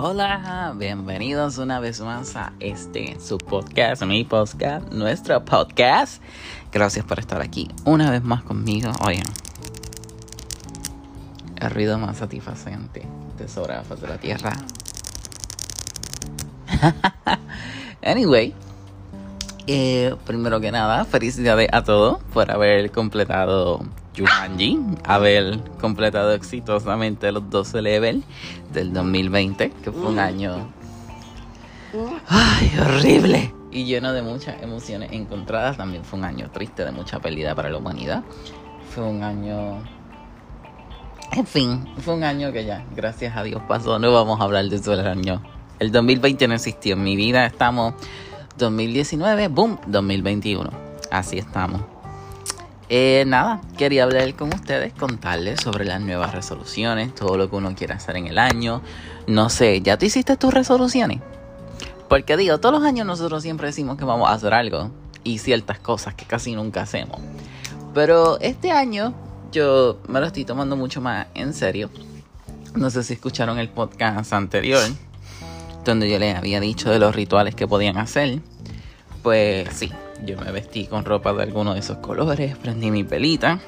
Hola, bienvenidos una vez más a este su podcast, mi podcast, nuestro podcast. Gracias por estar aquí una vez más conmigo. Oigan, el ruido más satisfacente de sobre la faz de la tierra. anyway, eh, primero que nada, felicidades a todos por haber completado Jumanji, haber completado exitosamente los 12 levels del 2020, que fue un año ay, horrible y lleno de muchas emociones encontradas. También fue un año triste de mucha pérdida para la humanidad. Fue un año en fin, fue un año que ya, gracias a Dios, pasó. No vamos a hablar de eso el año. El 2020 no existió en mi vida. Estamos 2019, boom, 2021. Así estamos. Eh, nada, quería hablar con ustedes, contarles sobre las nuevas resoluciones, todo lo que uno quiere hacer en el año. No sé, ¿ya tú hiciste tus resoluciones? Porque digo, todos los años nosotros siempre decimos que vamos a hacer algo y ciertas cosas que casi nunca hacemos. Pero este año yo me lo estoy tomando mucho más en serio. No sé si escucharon el podcast anterior, donde yo les había dicho de los rituales que podían hacer. Pues sí, yo me vestí con ropa de alguno de esos colores, prendí mi pelita.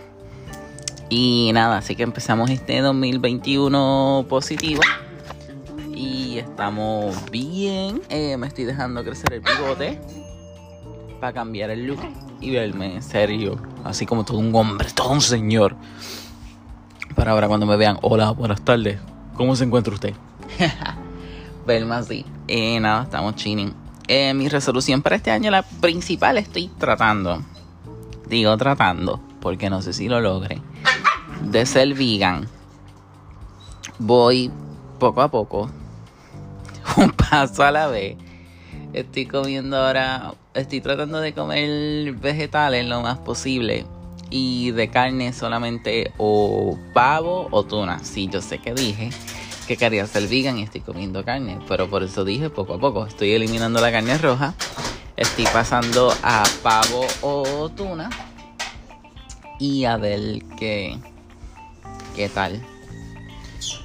Y nada, así que empezamos este 2021 positivo. Y estamos bien. Eh, me estoy dejando crecer el bigote para cambiar el look y verme serio, así como todo un hombre, todo un señor. Para ahora cuando me vean, hola, buenas tardes, ¿cómo se encuentra usted? verme así. Eh, nada, estamos chilling. Eh, mi resolución para este año, la principal, estoy tratando, digo tratando, porque no sé si lo logre, de ser vegan. Voy poco a poco, un paso a la vez. Estoy comiendo ahora estoy tratando de comer vegetales lo más posible. Y de carne solamente o pavo o tuna. Sí, yo sé que dije que quería ser vegan y estoy comiendo carne. Pero por eso dije poco a poco. Estoy eliminando la carne roja. Estoy pasando a pavo o tuna. Y a ver qué, qué tal.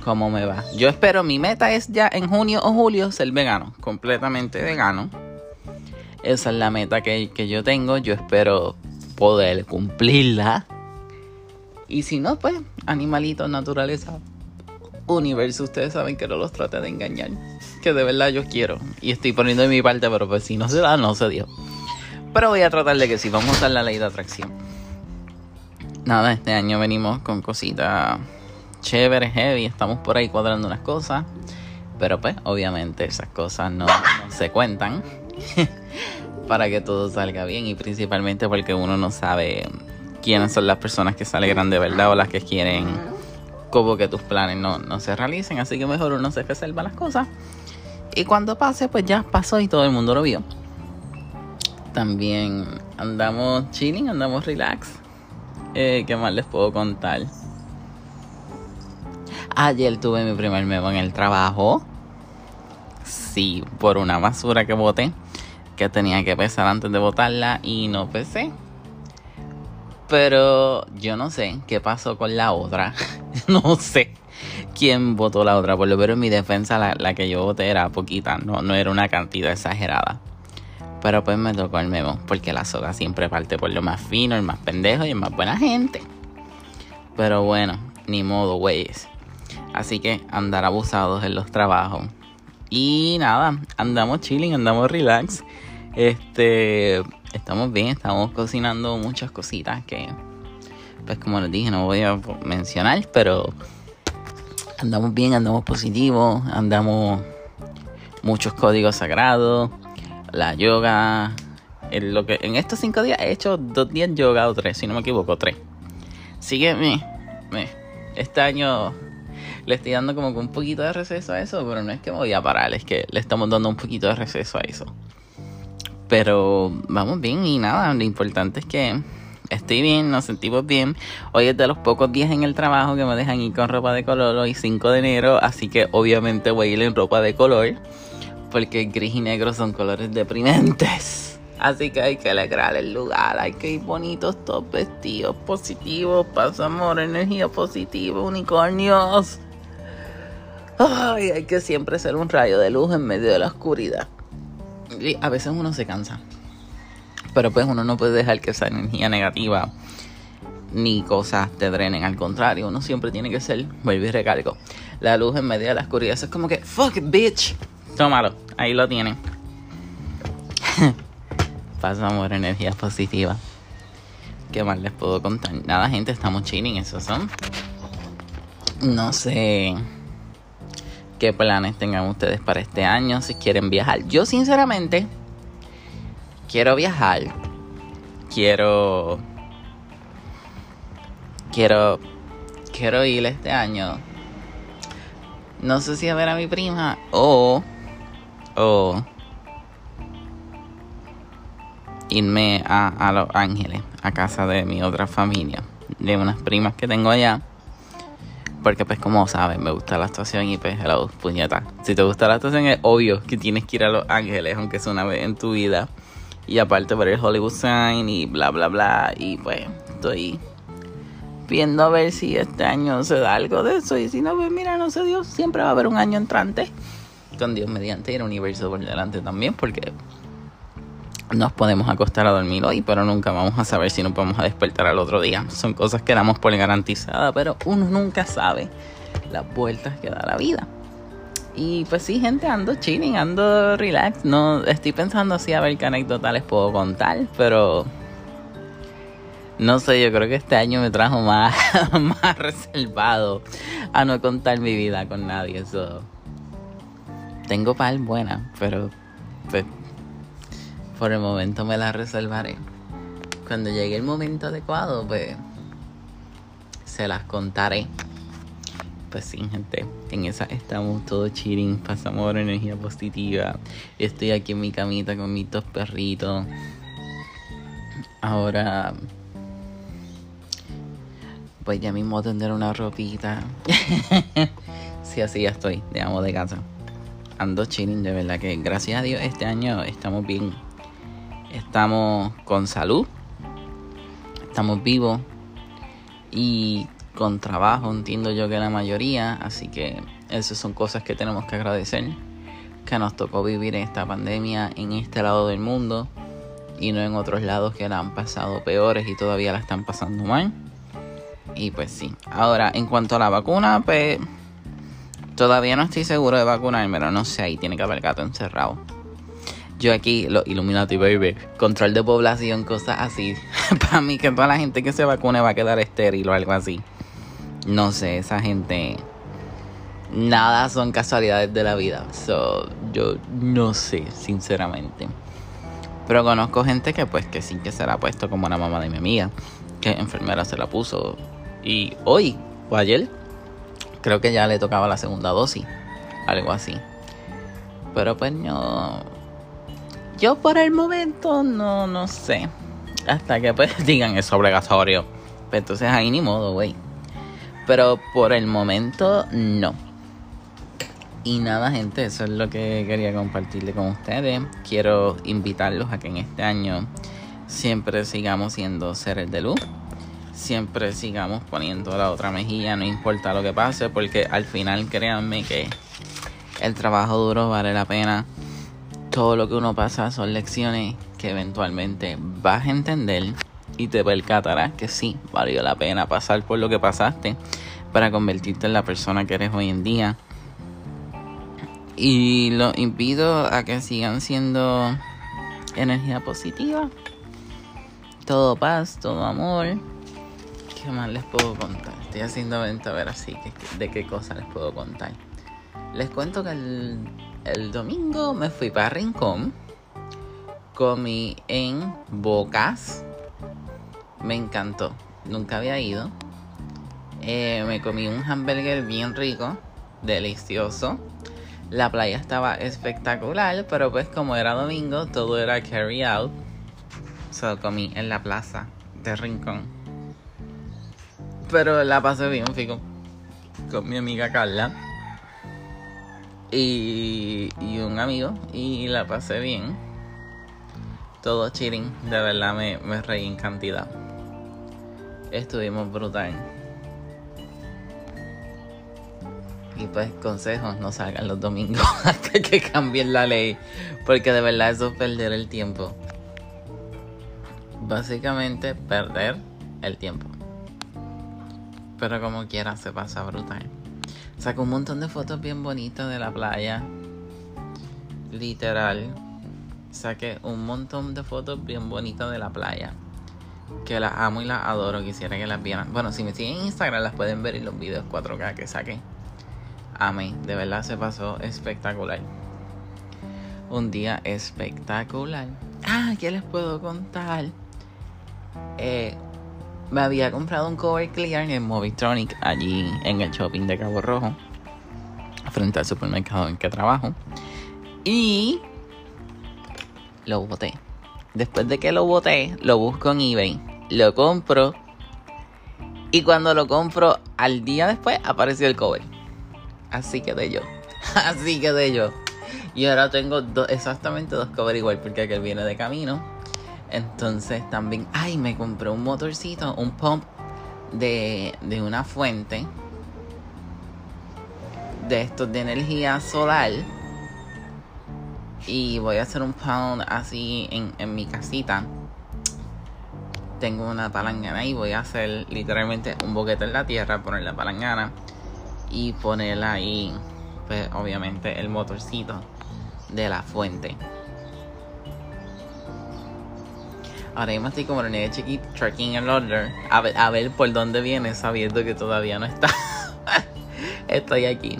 Cómo me va. Yo espero, mi meta es ya en junio o julio ser vegano. Completamente vegano esa es la meta que, yo tengo. Yo espero poder cumplirla. Y si no, pues, animalitos, naturaleza, universo, ustedes saben que no los trate de engañar. Que de verdad yo quiero. Y estoy poniendo de mi parte, pero pues si no se da, no se dio. Pero voy a tratar de que si vamos a la ley de atracción. Nada, este año venimos con cositas chéveres, heavy. Estamos por ahí cuadrando unas cosas. Pero pues, obviamente, esas cosas no se cuentan. para que todo salga bien y principalmente porque uno no sabe quiénes son las personas que se alegran de verdad o las que quieren como que tus planes no, no se realicen. Así que mejor uno se reserva las cosas. Y cuando pase, pues ya pasó y todo el mundo lo vio. También andamos chilling, andamos relax. Eh, ¿Qué más les puedo contar? Ayer tuve mi primer memo en el trabajo. Sí, por una basura que boté que tenía que pesar antes de votarla y no pesé. Pero yo no sé qué pasó con la otra. no sé quién votó la otra. Por lo menos en mi defensa la, que yo voté era poquita, no, no era una cantidad exagerada. Pero pues me tocó el memo, porque la soga siempre parte por lo más fino, el más pendejo y el más buena gente. Pero bueno, ni modo, güeyes. Así que andar abusados en los trabajos. Y nada, andamos chilling, andamos relax. Este, estamos bien, estamos cocinando muchas cositas que, pues como les dije, no voy a mencionar, pero andamos bien, andamos positivos, andamos muchos códigos sagrados, la yoga. En, lo que, en estos cinco días he hecho dos días yoga o tres, si no me equivoco, tres. Así que me, este año le estoy dando como que un poquito de receso a eso, pero no es que me voy a parar, es que le estamos dando un poquito de receso a eso. Pero vamos bien y nada, lo importante es que estoy bien, nos sentimos bien. Hoy es de los pocos días en el trabajo que me dejan ir con ropa de color, hoy 5 de enero, así que obviamente voy a ir en ropa de color, porque gris y negro son colores deprimentes. Así que hay que alegrar el lugar, hay que ir bonitos, todos vestidos, positivos, paz, amor, energía positiva, unicornios. Ay, hay que siempre ser un rayo de luz en medio de la oscuridad. Y a veces uno se cansa. Pero pues uno no puede dejar que esa energía negativa ni cosas te drenen. Al contrario, uno siempre tiene que ser, vuelvo y recargo, la luz en medio de la oscuridad. Eso es como que, fuck it, bitch. Tómalo, ahí lo tienen. Pasa amor, energía positiva. ¿Qué más les puedo contar? Nada, gente, estamos chilling, esos son. No sé qué planes tengan ustedes para este año, si quieren viajar. Yo sinceramente quiero viajar. Quiero quiero quiero ir este año. No sé si a ver a mi prima o o irme a, a Los Ángeles, a casa de mi otra familia, de unas primas que tengo allá porque pues como saben, me gusta la estación y pues hello, puñeta. Si te gusta la estación es obvio que tienes que ir a Los Ángeles, aunque es una vez en tu vida. Y aparte ver el Hollywood Sign y bla bla bla. Y pues estoy viendo a ver si este año se da algo de eso. Y si no, pues mira, no sé Dios, siempre va a haber un año entrante. Con Dios mediante y el universo por delante también, porque nos podemos acostar a dormir hoy, pero nunca vamos a saber si nos vamos a despertar al otro día. Son cosas que damos por garantizada, pero uno nunca sabe las vueltas que da la vida. Y pues sí, gente, ando chilling, ando relax. No estoy pensando así a ver qué anécdota les puedo contar, pero no sé, yo creo que este año me trajo más, más reservado a no contar mi vida con nadie. Eso tengo pal buena, pero pues por el momento me la reservaré. Cuando llegue el momento adecuado, pues se las contaré. Pues gente, en esa estamos todos chilling, pasamos energía positiva. Estoy aquí en mi camita con mis dos perritos. Ahora, pues ya mismo a tender una ropita. sí, así ya estoy, digamos, de casa. Ando chilling, de verdad que gracias a Dios este año estamos bien estamos con salud, estamos vivos y con trabajo, entiendo yo que la mayoría, así que esas son cosas que tenemos que agradecer, que nos tocó vivir esta pandemia en este lado del mundo y no en otros lados que la han pasado peores y todavía la están pasando mal. Y pues sí, ahora en cuanto a la vacuna, pues todavía no estoy seguro de vacunarme, pero no sé, ahí tiene que haber gato encerrado. Yo aquí, los Illuminati, baby, control de población, cosas así. Para mí, que toda la gente que se vacune va a quedar estéril o algo así. No sé, esa gente. Nada son casualidades de la vida. So, yo no sé, sinceramente. Pero conozco gente que, pues, que sí que se la ha puesto, como la mamá de mi amiga, que enfermera se la puso. Y hoy, o ayer, creo que ya le tocaba la segunda dosis. Algo así. Pero pues no yo por el momento no, no sé. Hasta que pues digan es obligatorio. Pues entonces ahí ni modo, güey. Pero por el momento no. Y nada, gente, eso es lo que quería compartirle con ustedes. Quiero invitarlos a que en este año siempre sigamos siendo seres de luz. Siempre sigamos poniendo la otra mejilla, no importa lo que pase, porque al final créanme que el trabajo duro vale la pena todo lo que uno pasa son lecciones que eventualmente vas a entender y te percatarás que sí, valió la pena pasar por lo que pasaste para convertirte en la persona que eres hoy en día. Y los invito a que sigan siendo energía positiva, todo paz, todo amor. ¿Qué más les puedo contar? Estoy haciendo venta a ver así de qué cosas les puedo contar. Les cuento que el el domingo me fui para Rincón. Comí en Bocas. Me encantó. Nunca había ido. Eh, me comí un hamburger bien rico. Delicioso. La playa estaba espectacular. Pero pues como era domingo, todo era carry out. Solo comí en la plaza de Rincón. Pero la pasé bien, fico. Con mi amiga Carla y, un amigo y la pasé bien. Todo chilling, de verdad me, me reí en cantidad. Estuvimos brutal. Y pues consejos, no salgan los domingos hasta que cambien la ley. Porque de verdad eso es perder el tiempo. Básicamente perder el tiempo. Pero como quiera se pasa brutal. Saco un montón de fotos bien bonitas de la playa. Literal. Saqué un montón de fotos bien bonitas de la playa. Que las amo y las adoro. Quisiera que las vieran. Bueno, si me siguen en Instagram las pueden ver en los videos 4K que saqué. Amén. De verdad se pasó espectacular. Un día espectacular. Ah, ¿qué les puedo contar? Eh, me había comprado un cover clear en Movitronic allí en el shopping de Cabo Rojo, frente al supermercado en que trabajo. Y lo boté. Después de que lo boté, lo busco en eBay, lo compro. Y cuando lo compro, al día después apareció el cover. Así que de yo. Así que de yo. Y ahora tengo exactamente dos covers igual porque aquel viene de camino. Entonces también, ay, me compré un motorcito, un pump de, de una fuente de estos de energía solar. Y voy a hacer un pound así en, en mi casita. Tengo una palangana y voy a hacer literalmente un boquete en la tierra, poner la palangana y poner ahí, pues obviamente el motorcito de la fuente. Ahora mismo estoy como niña chiquito, tracking el order, a ver, a ver por dónde viene, sabiendo que todavía no está. Estoy aquí,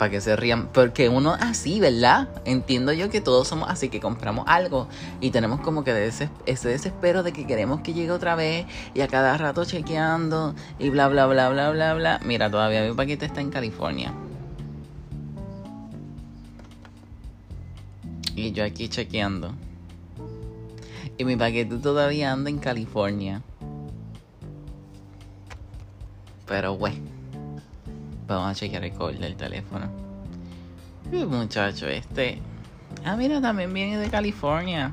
para que se rían, porque uno así, ¿verdad? Entiendo yo que todos somos así, que compramos algo y tenemos como que ese, ese desespero de que queremos que llegue otra vez y a cada rato chequeando y bla, bla, bla, bla, bla, bla. Mira, todavía mi paquete está en California. Y yo aquí chequeando. Y mi paquete todavía anda en California. Pero, güey. Vamos a chequear el call del teléfono. Uy, muchacho, este. Ah, mira, también viene de California.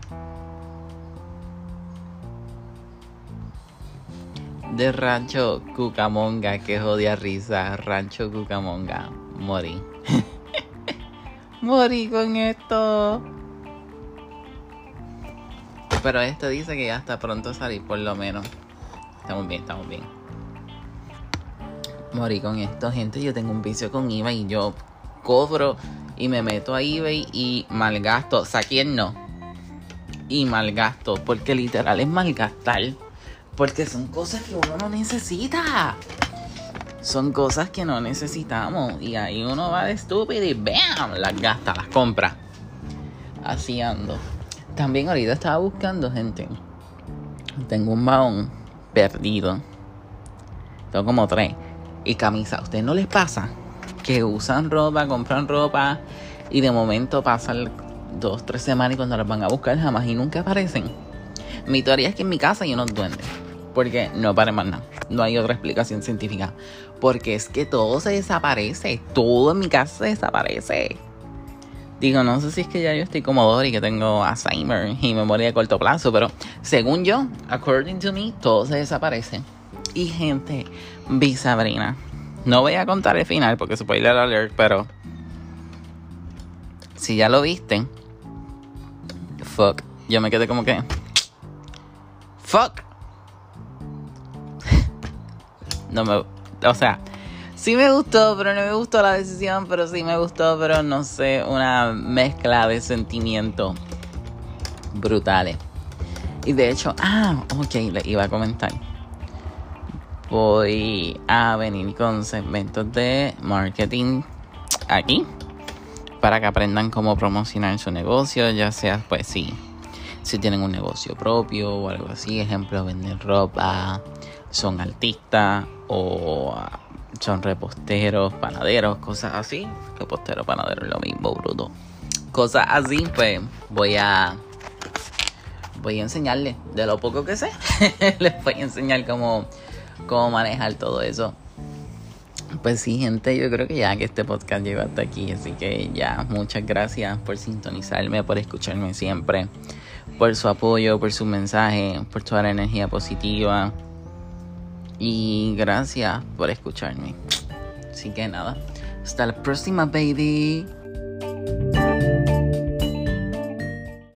De Rancho Cucamonga, que jodia risa. Rancho Cucamonga. Morí. Morí con esto. Pero esto dice que ya está pronto a salir, por lo menos. Estamos bien, estamos bien. Morí con esto, gente. Yo tengo un vicio con eBay y yo cobro y me meto a eBay y malgasto. O sea, ¿quién no? Y malgasto. Porque literal es malgastar. Porque son cosas que uno no necesita. Son cosas que no necesitamos. Y ahí uno va de estúpido y ¡bam! Las gasta, las compra. Así ando. También ahorita estaba buscando gente. Tengo un baón perdido. Tengo como tres. Y camisa. ¿A ustedes no les pasa? Que usan ropa, compran ropa y de momento pasan dos, tres semanas y cuando las van a buscar jamás y nunca aparecen. Mi teoría es que en mi casa hay unos duendes. Porque no pare más nada. No hay otra explicación científica. Porque es que todo se desaparece. Todo en mi casa se desaparece. Digo, no sé si es que ya yo estoy como y que tengo Alzheimer y memoria de corto plazo, pero según yo, according to me, todo se desaparece. Y gente, vi Sabrina. No voy a contar el final porque se puede ir al alert, pero si ya lo viste, fuck. Yo me quedé como que, fuck. no me, o sea, Sí me gustó, pero no me gustó la decisión, pero sí me gustó, pero no sé, una mezcla de sentimientos brutales. Y de hecho, ah, ok, le iba a comentar. Voy a venir con segmentos de marketing aquí para que aprendan cómo promocionar su negocio, ya sea pues sí, si tienen un negocio propio o algo así, ejemplo, vender ropa, son artistas o son reposteros, panaderos, cosas así. Repostero, panadero es lo mismo, bruto. Cosas así, pues voy a voy a enseñarles de lo poco que sé. Les voy a enseñar cómo, cómo manejar todo eso. Pues sí, gente, yo creo que ya que este podcast llegó hasta aquí, así que ya muchas gracias por sintonizarme, por escucharme siempre, por su apoyo, por su mensaje, por toda la energía positiva. Y gracias por escucharme. Así que nada, Hasta la próxima, baby.